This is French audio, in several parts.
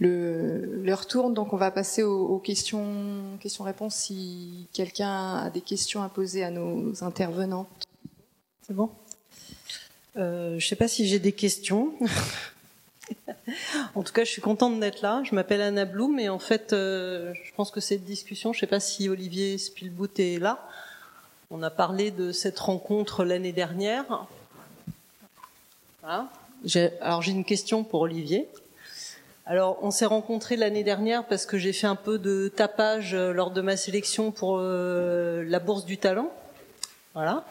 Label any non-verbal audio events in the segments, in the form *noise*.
le l'heure tourne, donc on va passer aux, questions questions-réponses si quelqu'un a des questions à poser à nos intervenantes. C'est bon? Euh, Je ne sais pas si j'ai des questions. *laughs* en tout cas, je suis contente d'être là. Je m'appelle Anna Bloom et en fait, euh, je pense que cette discussion, je ne sais pas si Olivier Spielbout est là. On a parlé de cette rencontre l'année dernière. Voilà. Alors j'ai une question pour Olivier. Alors, on s'est rencontrés l'année dernière parce que j'ai fait un peu de tapage euh, lors de ma sélection pour euh, la bourse du talent. Voilà.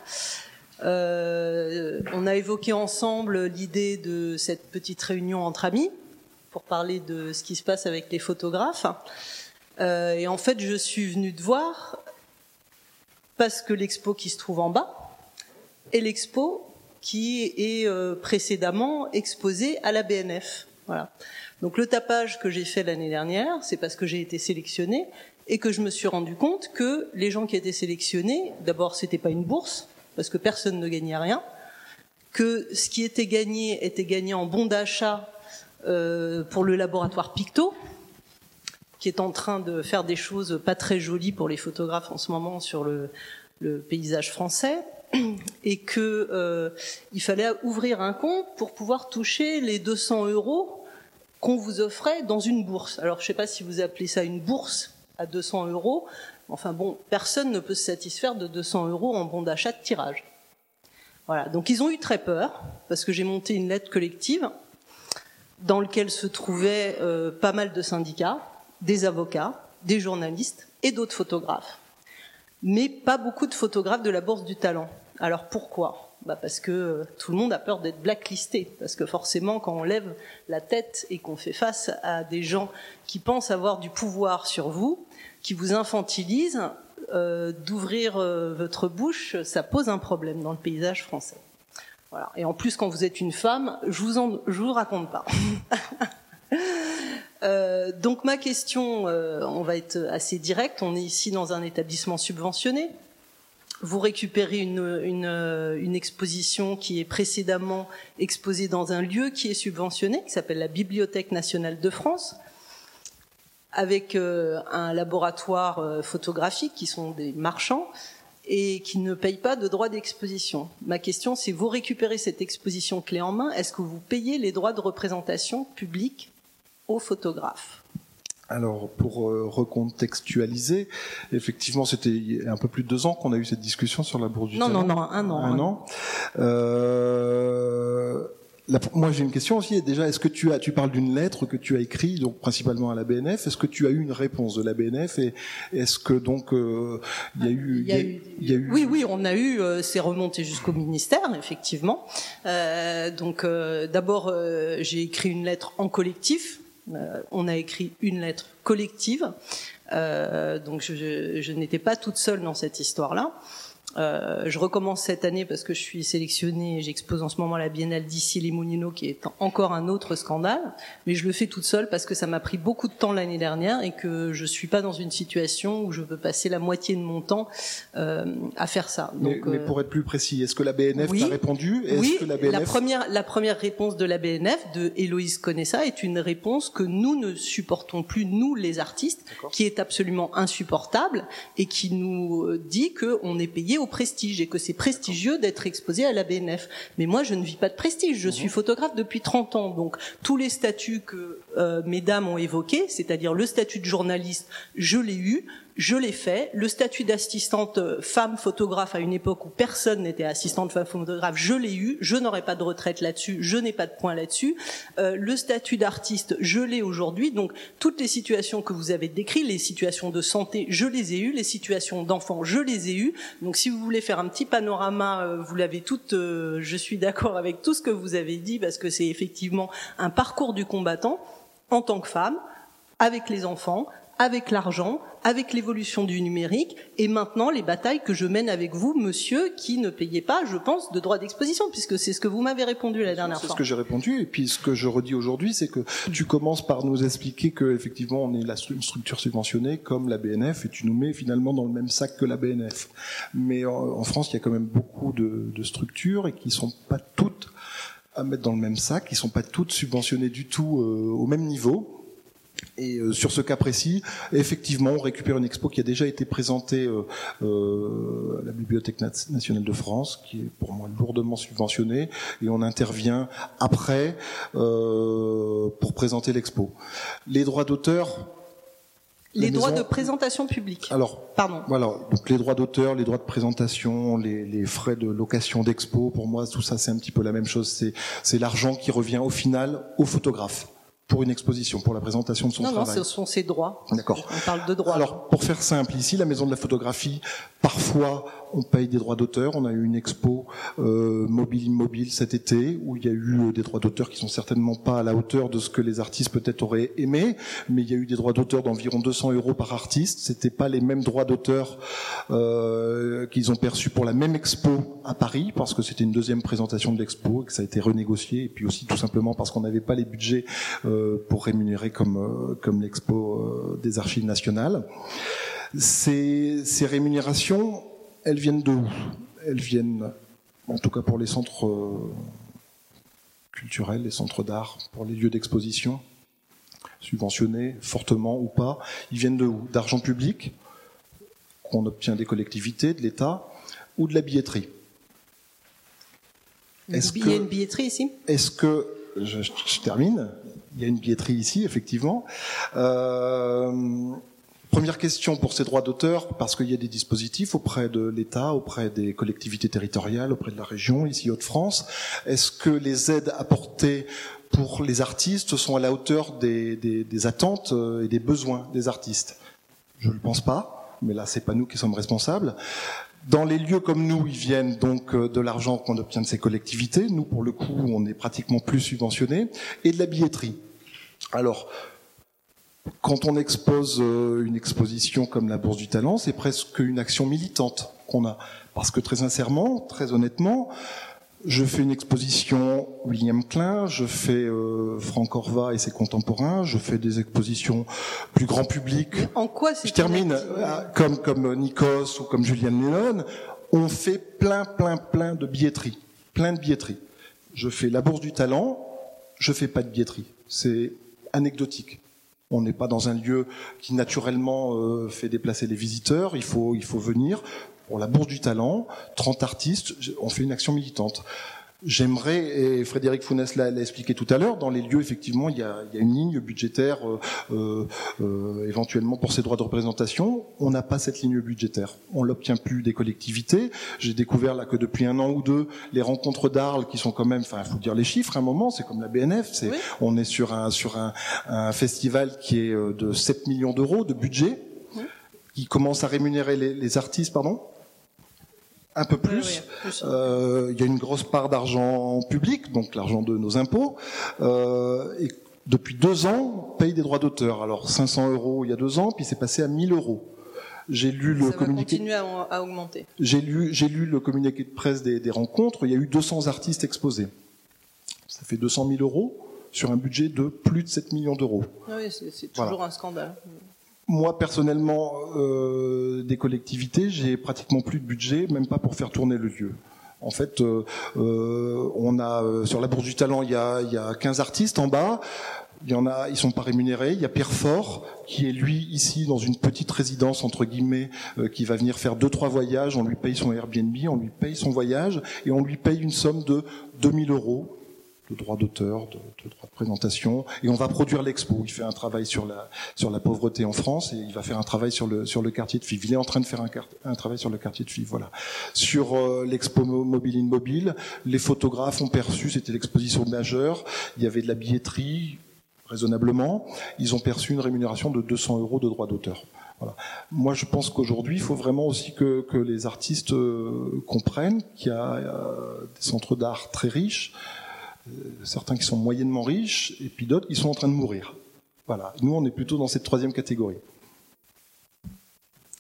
Euh, on a évoqué ensemble l'idée de cette petite réunion entre amis pour parler de ce qui se passe avec les photographes. Euh, et en fait, je suis venue te voir parce que l'expo qui se trouve en bas est l'expo qui est euh, précédemment exposée à la BNF. Voilà. Donc le tapage que j'ai fait l'année dernière, c'est parce que j'ai été sélectionnée et que je me suis rendu compte que les gens qui étaient sélectionnés, d'abord c'était pas une bourse parce que personne ne gagnait rien, que ce qui était gagné était gagné en bon d'achat euh, pour le laboratoire Picto, qui est en train de faire des choses pas très jolies pour les photographes en ce moment sur le, le paysage français, *clears throat* et que euh, il fallait ouvrir un compte pour pouvoir toucher les 200 euros qu'on vous offrait dans une bourse. Alors, je ne sais pas si vous appelez ça une bourse à 200 euros. Enfin bon, personne ne peut se satisfaire de 200 euros en bon d'achat de tirage. Voilà. Donc, ils ont eu très peur parce que j'ai monté une lettre collective dans laquelle se trouvaient euh, pas mal de syndicats, des avocats, des journalistes et d'autres photographes. Mais pas beaucoup de photographes de la Bourse du Talent. Alors pourquoi? Bah parce que euh, tout le monde a peur d'être blacklisté, parce que forcément quand on lève la tête et qu'on fait face à des gens qui pensent avoir du pouvoir sur vous, qui vous infantilisent, euh, d'ouvrir euh, votre bouche, ça pose un problème dans le paysage français. Voilà. Et en plus, quand vous êtes une femme, je vous en, je vous raconte pas. *laughs* euh, donc ma question, euh, on va être assez direct. On est ici dans un établissement subventionné vous récupérez une, une, exposition qui est précédemment exposée dans un lieu qui est subventionné, qui s'appelle la Bibliothèque nationale de France, avec euh, un laboratoire euh, photographique qui sont des marchands et qui ne payent pas de droits d'exposition. Ma question, c'est vous récupérez cette exposition clé en main, est-ce que vous payez les droits de représentation publique aux photographes? Alors, pour euh, recontextualiser, effectivement, c'était un peu plus de deux ans qu'on a eu cette discussion sur la bourse du non, Non, non, un an. Un an. Euh, moi, j'ai une question aussi. Déjà, est-ce que tu as, tu parles d'une lettre que tu as écrite, donc principalement à la BNF. Est-ce que tu as eu une réponse de la BNF et est-ce que donc euh, il y a eu, il y y a eu, oui, oui, on a eu, euh, c'est remonté jusqu'au ministère, effectivement. Euh, donc, euh, d'abord, j'ai écrit une lettre en collectif euh, on a écrit une lettre collective. Euh, donc je, je n'étais pas toute seule dans cette histoire-là. Euh, je recommence cette année parce que je suis sélectionnée, j'expose en ce moment la Biennale d'ici les Moulineaux, qui est encore un autre scandale, mais je le fais toute seule parce que ça m'a pris beaucoup de temps l'année dernière et que je suis pas dans une situation où je veux passer la moitié de mon temps euh, à faire ça. Donc, mais, pour être plus précis, est-ce que la BNF oui, t'a répondu? Oui, que la, BNF... la, première, la première réponse de la BNF, de Héloïse Conessa, est une réponse que nous ne supportons plus, nous les artistes, qui est absolument insupportable et qui nous dit qu'on est payé au prestige et que c'est prestigieux d'être exposé à la BNF. Mais moi, je ne vis pas de prestige. Je suis photographe depuis 30 ans. Donc, tous les statuts que euh, mesdames ont évoqués, c'est-à-dire le statut de journaliste, je l'ai eu je l'ai fait. Le statut d'assistante euh, femme photographe à une époque où personne n'était assistante femme photographe, je l'ai eu. Je n'aurai pas de retraite là-dessus, je n'ai pas de point là-dessus. Euh, le statut d'artiste, je l'ai aujourd'hui. Donc toutes les situations que vous avez décrites, les situations de santé, je les ai eues. Les situations d'enfants, je les ai eues. Donc si vous voulez faire un petit panorama, euh, vous l'avez toutes. je suis d'accord avec tout ce que vous avez dit parce que c'est effectivement un parcours du combattant en tant que femme avec les enfants, avec l'argent, avec l'évolution du numérique, et maintenant les batailles que je mène avec vous, monsieur, qui ne payez pas, je pense, de droits d'exposition, puisque c'est ce que vous m'avez répondu la dernière fois. C'est ce que j'ai répondu, et puis ce que je redis aujourd'hui, c'est que tu commences par nous expliquer que effectivement on est une structure subventionnée comme la BNF, et tu nous mets finalement dans le même sac que la BNF. Mais en, France, il y a quand même beaucoup de, de structures et qui sont pas toutes à mettre dans le même sac, qui sont pas toutes subventionnées du tout euh, au même niveau Et euh, sur ce cas précis, effectivement, on récupère une expo qui a déjà été présentée euh, euh, à la Bibliothèque nationale de France, qui est pour moi lourdement subventionnée, et on intervient après pour présenter l'expo. Les droits d'auteur, les droits de présentation publique. Alors, pardon. Voilà, donc les droits d'auteur, les droits de présentation, les, les frais de location d'expo, pour moi, tout ça, c'est un petit peu la même chose. C'est l'argent qui revient au final au photographe pour une exposition, pour la présentation de son travail. Non, non, ce sont ses droits. D'accord. On parle de droits. Alors, pour faire simple, ici, la Maison de la Photographie, parfois, on paye des droits d'auteur. On a eu une expo euh, mobile immobile cet été où il y a eu euh, des droits d'auteur qui sont certainement pas à la hauteur de ce que les artistes peut-être auraient aimé, mais il y a eu des droits d'auteur d'environ 200 euros par artiste. C'était pas les mêmes droits d'auteur euh, qu'ils ont perçus pour la même expo à Paris parce que c'était une deuxième présentation de l'expo et que ça a été renégocié et puis aussi tout simplement parce qu'on n'avait pas les budgets euh, pour rémunérer comme euh, comme l'expo euh, des archives nationales. Ces, ces rémunérations elles viennent de où? Elles viennent, en tout cas pour les centres euh, culturels, les centres d'art, pour les lieux d'exposition, subventionnés fortement ou pas, ils viennent de où? D'argent public, qu'on obtient des collectivités, de l'État, ou de la billetterie? Est-ce a une billetterie ici? Est-ce que je, je, termine. Il y a une billetterie ici, effectivement. Euh, Première question pour ces droits d'auteur, parce qu'il y a des dispositifs auprès de l'État, auprès des collectivités territoriales, auprès de la région, ici Haute-France. Est-ce que les aides apportées pour les artistes sont à la hauteur des, des, des attentes euh, et des besoins des artistes? Je ne le pense pas, mais là c'est pas nous qui sommes responsables. Dans les lieux comme nous, ils viennent donc euh, de l'argent qu'on obtient de ces collectivités. Nous, pour le coup, on est pratiquement plus subventionnés et de la billetterie. Alors, quand on expose euh, une exposition comme la Bourse du Talent, c'est presque une action militante qu'on a. Parce que très sincèrement, très honnêtement, je fais une exposition William Klein, je fais euh, Franck Orva et ses contemporains, je fais des expositions plus grand public. en quoi c'est Je termine euh, comme comme Nikos ou comme Julian Lennon, on fait plein plein plein de billetterie, plein de billetterie. Je fais la Bourse du Talent, je fais pas de billetterie. C'est anecdotique. On n'est pas dans un lieu qui naturellement euh, fait déplacer les visiteurs. Il faut, il faut venir. Pour la Bourse du Talent, 30 artistes, on fait une action militante. J'aimerais, et Frédéric Founès l'a expliqué tout à l'heure, dans les lieux, effectivement, il y a, il y a une ligne budgétaire euh, euh, euh, éventuellement pour ces droits de représentation. On n'a pas cette ligne budgétaire. On l'obtient plus des collectivités. J'ai découvert là que depuis un an ou deux, les rencontres d'Arles, qui sont quand même, enfin, il faut dire les chiffres, à un moment, c'est comme la BNF. C'est, On est sur un sur un, un, festival qui est euh, de 7 millions d'euros de budget, qui commence à rémunérer les, les artistes, pardon un peu plus. Euh, il y a une grosse part d'argent public, donc l'argent de nos impôts. Euh, et depuis deux ans, on paye des droits d'auteur. Alors 500 euros il y a deux ans, puis c'est passé à 1000 euros. J'ai lu le Ça communiqué. Va continuer à, à augmenter. J'ai lu, j'ai lu le communiqué de presse des, des, rencontres. Il y a eu 200 artistes exposés. Ça fait 200 000 euros sur un budget de plus de 7 millions d'euros. Ah oui, c'est toujours voilà. un scandale moi personnellement euh, des collectivités, j'ai pratiquement plus de budget, même pas pour faire tourner le lieu. En fait, euh, euh, on a sur la bourse du talent, il y a, il y a 15 artistes en bas. Il y en a, ils sont pas rémunérés. Il y a Pierre Fort qui est lui ici dans une petite résidence entre guillemets, qui va venir faire deux trois voyages. On lui paye son Airbnb, on lui paye son voyage et on lui paye une somme de 2000 euros de droits d'auteur, de, de droits de présentation, et on va produire l'expo. Il fait un travail sur la sur la pauvreté en France et il va faire un travail sur le sur le quartier de Fives. Il est en train de faire un, un travail sur le quartier de Fives. Voilà. Sur euh, l'expo mobile in mobile, les photographes ont perçu, c'était l'exposition majeure. Il y avait de la billetterie raisonnablement. Ils ont perçu une rémunération de 200 euros de droits d'auteur. Voilà. Moi, je pense qu'aujourd'hui, il faut vraiment aussi que, que les artistes euh, comprennent qu'il y a euh, des centres d'art très riches, certains qui sont moyennement riches et puis d'autres qui sont en train de mourir. Voilà. Nous, on est plutôt dans cette troisième catégorie.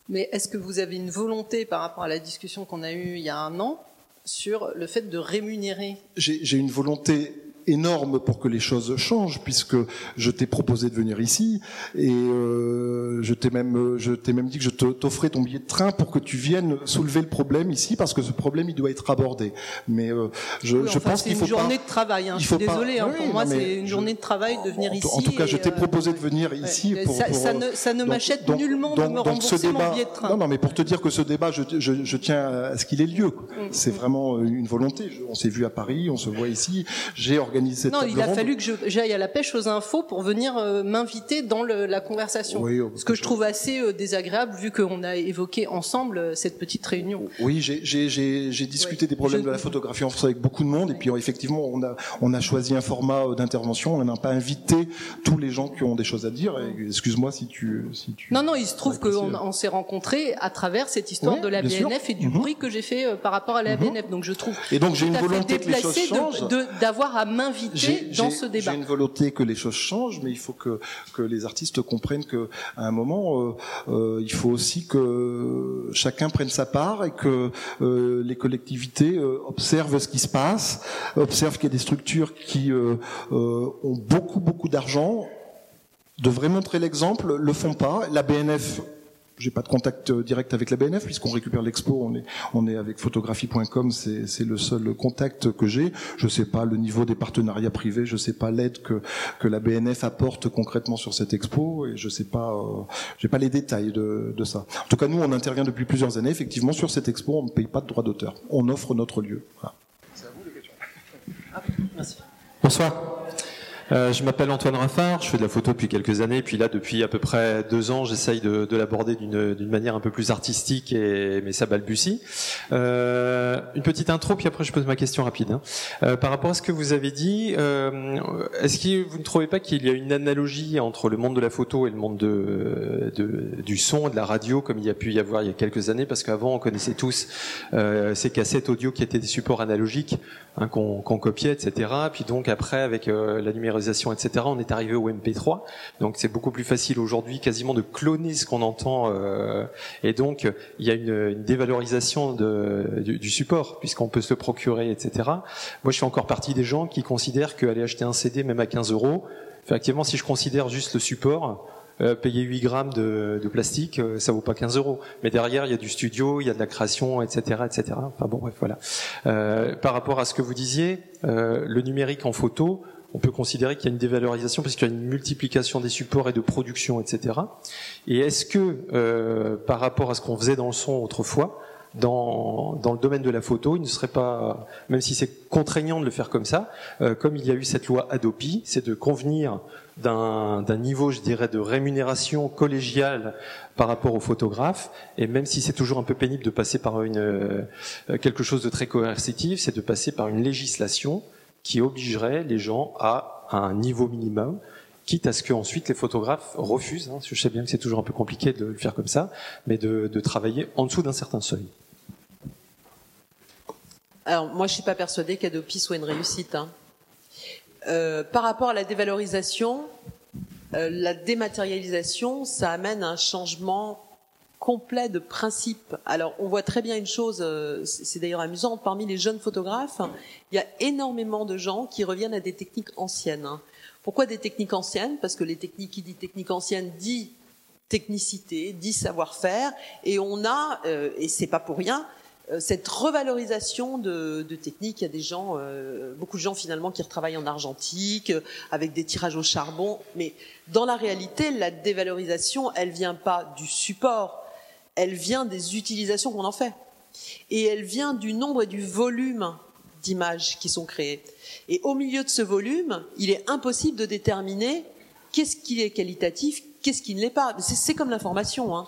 Mais est-ce que vous avez une volonté par rapport à la discussion qu'on a eue il y a un an sur le fait de rémunérer? J'ai une volonté énorme pour que les choses changent, puisque je t'ai proposé de venir ici et euh, je t'ai même, je t'ai même dit que je t'offrais ton billet de train pour que tu viennes soulever le problème ici, parce que ce problème il doit être abordé. Mais euh, je, je pense qu'il faut pas. C'est une journée de travail. Hein, je suis désolé. Hein, pour moi, c'est une journée de travail de venir ici. En tout cas, je t'ai proposé de venir ici. Pour, ça, ça, ne, ça ne m'achète nullement de me rembourser mon billet de train. Non, non, mais pour te dire que ce débat, je, je, tiens à ce qu'il ait lieu. Mm. C'est vraiment une volonté. On s'est vu à Paris, on se voit ici. J'ai organisé Non, il a fallu que j'aille à la pêche aux infos pour venir euh, m'inviter dans le, la conversation. Oui, ce que je trouve assez euh, désagréable vu qu'on a évoqué ensemble euh, cette petite réunion. Oui, j'ai discuté des problèmes de la photographie en France avec beaucoup de monde et puis effectivement on a on a choisi un format d'intervention. On n'a pas invité tous les gens qui ont des choses à dire. Excuse-moi si tu si tu. Non non, il se trouve qu'on on, s'est rencontrés à travers cette histoire de la BNF et du mhm. bruit que j'ai fait par rapport à la mhm. BNF. Donc je trouve. Et donc j'ai une volonté que les choses changent. D'avoir à m'inviter dans ce débat. J'ai une volonté que les choses changent, mais il faut que que les artistes comprennent que à un moment euh, euh, il faut aussi que chacun prenne sa part et que euh, les collectivités observent ce qui se passe, observent qu'il y a des structures qui euh, ont beaucoup beaucoup d'argent devraient montrer l'exemple, le font pas. La BNF j'ai pas de contact euh, direct avec la BNF puisqu'on récupère l'expo, on est on est avec photographie.com, c'est c'est le seul contact que j'ai. Je sais pas le niveau des partenariats privés, je sais pas l'aide que que la BNF apporte concrètement sur cette expo et je sais pas euh, j'ai pas les détails de de ça. En tout cas, nous on intervient depuis plusieurs années effectivement sur cette expo, on ne paye pas de droits d'auteur. On offre notre lieu. C'est à vous les questions. Ah, merci. Bonsoir. Euh, je m'appelle Antoine Raffard, je fais de la photo depuis quelques années, puis là depuis à peu près deux ans, j'essaye de, de l'aborder d'une manière un peu plus artistique, et, mais ça balbutie. Euh, une petite intro, puis après je pose ma question rapide. Hein. Euh, par rapport à ce que vous avez dit, est-ce que vous ne trouvez pas qu'il y a une analogie entre le monde de la photo et le monde de, de, du son et de la radio, comme il y a pu y avoir il y a quelques années, parce qu'avant on connaissait tous ces cassettes audio qui étaient des supports analogiques hein, qu'on copiait, etc. Puis donc après avec la etc. On est arrivé au MP3, donc c'est beaucoup plus facile aujourd'hui quasiment de cloner ce qu'on entend, euh, et donc il y a une, dévalorisation du, support puisqu'on peut se le procurer, etc. Moi, je suis encore partie des gens qui considèrent qu'aller acheter un CD même à 15 euros, effectivement, si je considère juste le support, euh, payer 8 grammes de, plastique, euh, ça vaut pas 15 euros. Mais derrière, il y a du studio, il y a de la création, etc., etc. Enfin bon, bref, voilà. par rapport à ce que vous disiez, le numérique en photo, on peut considérer qu'il y a une dévalorisation parce qu'il y a une multiplication des supports et de production, etc. Et est-ce que, euh, par rapport à ce qu'on faisait dans le son autrefois, dans, dans, le domaine de la photo, il ne serait pas, même si c'est contraignant de le faire comme ça, euh, comme il y a eu cette loi Adopi, c'est de convenir d'un niveau, je dirais, de rémunération collégiale par rapport aux photographes, et même si c'est toujours un peu pénible de passer par une, euh, quelque chose de très coercitif, c'est de passer par une législation qui obligerait les gens à, un niveau minimum, quitte à ce qu'ensuite les photographes refusent, hein, je sais bien que c'est toujours un peu compliqué de le faire comme ça, mais de, travailler en dessous d'un certain seuil. Alors moi je suis pas persuadée qu'Adopi soit une réussite. Hein. Euh, par rapport à la dévalorisation, euh, la dématérialisation, ça amène un changement complet de principe. Alors, on voit très bien une chose, euh, c'est d'ailleurs amusant, parmi les jeunes photographes, il y a énormément de gens qui reviennent à des techniques anciennes. Hein. Pourquoi des techniques anciennes? Parce que les techniques, qui dit technique ancienne, dit technicité, dit savoir-faire, et on a, euh, et c'est pas pour rien, euh, cette revalorisation de, techniques. Il y a des gens, beaucoup de gens finalement qui retravaillent en argentique, avec des tirages au charbon. Mais dans la réalité, la dévalorisation, elle vient pas du support, elle vient des utilisations qu'on en fait. Et elle vient du nombre et du volume d'images qui sont créées. Et au milieu de ce volume, il est impossible de déterminer qu'est-ce qui est qualitatif, qu'est-ce qui ne l'est pas C'est comme l'information. Hein.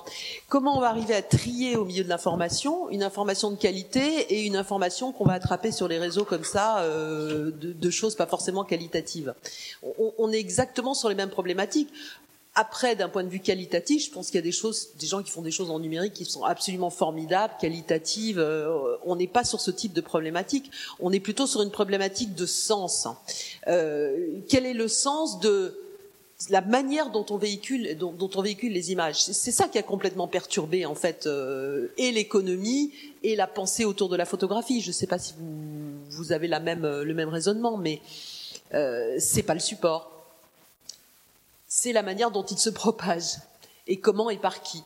Comment on va arriver à trier au milieu de l'information une information de qualité et une information qu'on va attraper sur les réseaux comme ça euh, de, choses pas forcément qualitatives? On, est exactement sur les mêmes problématiques. Après, d'un point de vue qualitatif, je pense qu'il y a des choses, des gens qui font des choses en numérique qui sont absolument formidables, qualitatives. Euh, on n'est pas sur ce type de problématique. On est plutôt sur une problématique de sens. Euh, quel est le sens de la manière dont on véhicule, dont, on véhicule les images? C'est ça qui a complètement perturbé en fait euh, et l'économie et la pensée autour de la photographie. Je ne sais pas si vous, vous avez la même, le même raisonnement, mais euh, c'est pas le support, c'est la manière dont il se propage et comment et par qui.